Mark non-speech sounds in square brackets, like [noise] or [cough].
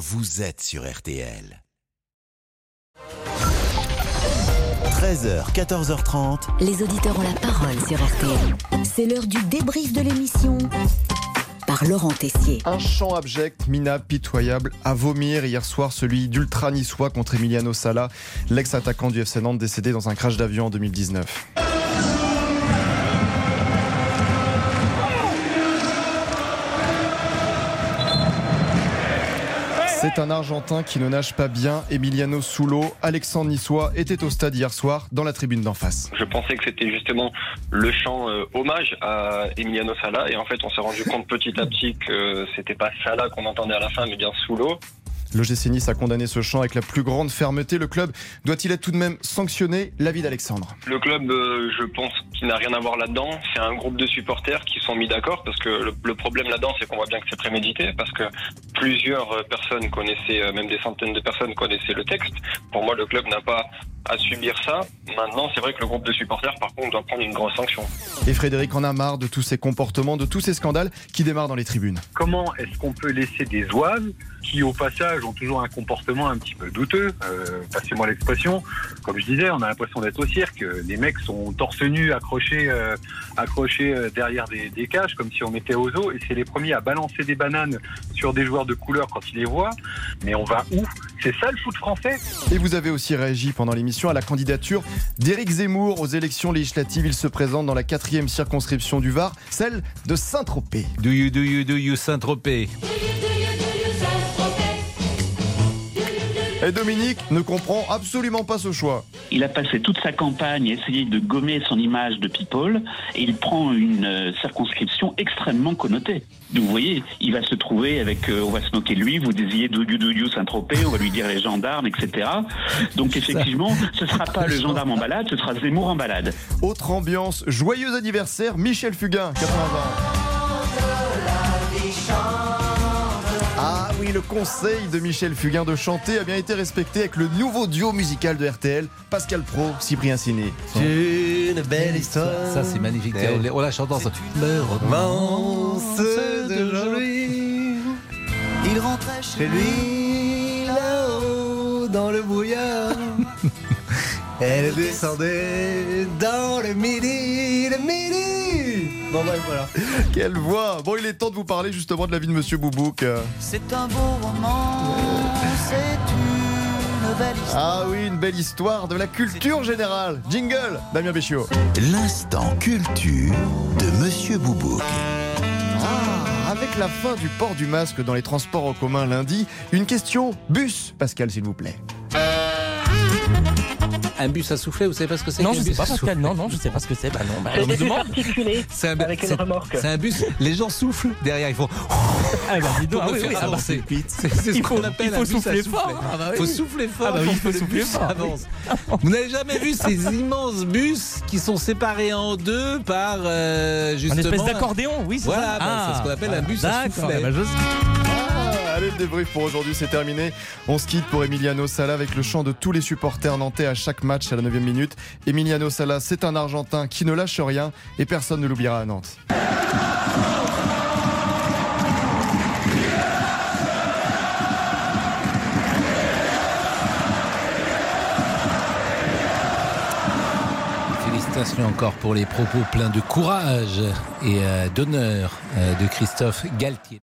vous êtes sur RTL. 13h, 14h30. Les auditeurs ont la parole sur RTL. C'est l'heure du débrief de l'émission par Laurent Tessier. Un chant abject, minable, pitoyable, à vomir hier soir, celui d'Ultra Niçois contre Emiliano Sala, l'ex-attaquant du FC Nantes décédé dans un crash d'avion en 2019. C'est un Argentin qui ne nage pas bien. Emiliano Soulo, Alexandre Niçois, était au stade hier soir dans la tribune d'en face. Je pensais que c'était justement le chant euh, hommage à Emiliano Sala et en fait on s'est rendu compte petit à petit que c'était pas Sala qu'on entendait à la fin mais bien Soulo. Le Nice a condamné ce chant avec la plus grande fermeté. Le club doit-il être tout de même sanctionné? L'avis d'Alexandre. Le club, euh, je pense qu'il n'a rien à voir là-dedans. C'est un groupe de supporters qui sont mis d'accord parce que le, problème là-dedans, c'est qu'on voit bien que c'est prémédité parce que plusieurs euh, personnes connaissaient, euh, même des centaines de personnes connaissaient le texte. Pour moi, le club n'a pas à subir ça. Maintenant, c'est vrai que le groupe de supporters, par contre, doit prendre une grosse sanction. Et Frédéric en a marre de tous ces comportements, de tous ces scandales qui démarrent dans les tribunes. Comment est-ce qu'on peut laisser des oies qui, au passage, ont toujours un comportement un petit peu douteux, euh, passez-moi l'expression, comme je disais, on a l'impression d'être au cirque. Les mecs sont torse nu, accrochés, euh, accrochés euh, derrière des, des, cages, comme si on mettait aux os, et c'est les premiers à balancer des bananes sur des joueurs de couleur quand ils les voient. Mais on va où? C'est ça le foot français Et vous avez aussi réagi pendant l'émission à la candidature d'Éric Zemmour aux élections législatives. Il se présente dans la quatrième circonscription du Var, celle de Saint-Tropez. Do you, do you, do you, Saint-Tropez? Et Dominique ne comprend absolument pas ce choix. Il a passé toute sa campagne à essayer de gommer son image de people et il prend une euh, circonscription extrêmement connotée. Vous voyez, il va se trouver avec, euh, on va se moquer de lui, vous désirez Doudou Doudou Saint-Tropez, on va lui dire les gendarmes, etc. Donc effectivement, ce ne sera pas le gendarme en balade, ce sera Zemmour en balade. Autre ambiance, joyeux anniversaire, Michel Fugain, 80 ans. Le conseil de Michel Fugain de chanter a bien été respecté avec le nouveau duo musical de RTL, Pascal Pro, Cyprien Ciné. Une belle histoire. Ça, c'est magnifique. On la chante ensemble. romance d'aujourd'hui. Il rentrait chez lui là-haut dans le brouillard. [laughs] Elle descendait dans le midi, le midi. Bon, bref, voilà. [laughs] Quelle voix Bon, il est temps de vous parler justement de la vie de Monsieur Boubouk. C'est un beau roman, c'est une belle histoire. Ah oui, une belle histoire de la culture générale. Jingle, Damien Béchiot. L'instant culture de Monsieur Boubouk. Ah, avec la fin du port du masque dans les transports en commun lundi, une question bus, Pascal, s'il vous plaît un bus à souffler, vous savez pas ce que c'est Non, je sais pas, Pascal. Non, non, je sais pas ce que c'est. Bah non, bah, C'est un, avec une remorque. C'est un bus. Les gens soufflent derrière. Ils font. [laughs] Ah, bah, dis donc, ah, oui, oui, avancer. C'est ce qu'on appelle il faut un souffler fort. Ah, bah, Il faut souffler fort. Ah, bah, il faut souffler fort. Avance. [laughs] Vous n'avez jamais vu ces [laughs] immenses bus qui sont séparés en deux par euh, justement. Une espèce d'accordéon, oui. Voilà, c'est ce qu'on appelle un bus à souffler. Le débrief pour aujourd'hui, c'est terminé. On se quitte pour Emiliano Sala avec le chant de tous les supporters nantais à chaque match à la 9 minute. Emiliano Sala, c'est un Argentin qui ne lâche rien et personne ne l'oubliera à Nantes. Félicitations encore pour les propos pleins de courage et euh, d'honneur euh, de Christophe Galtier.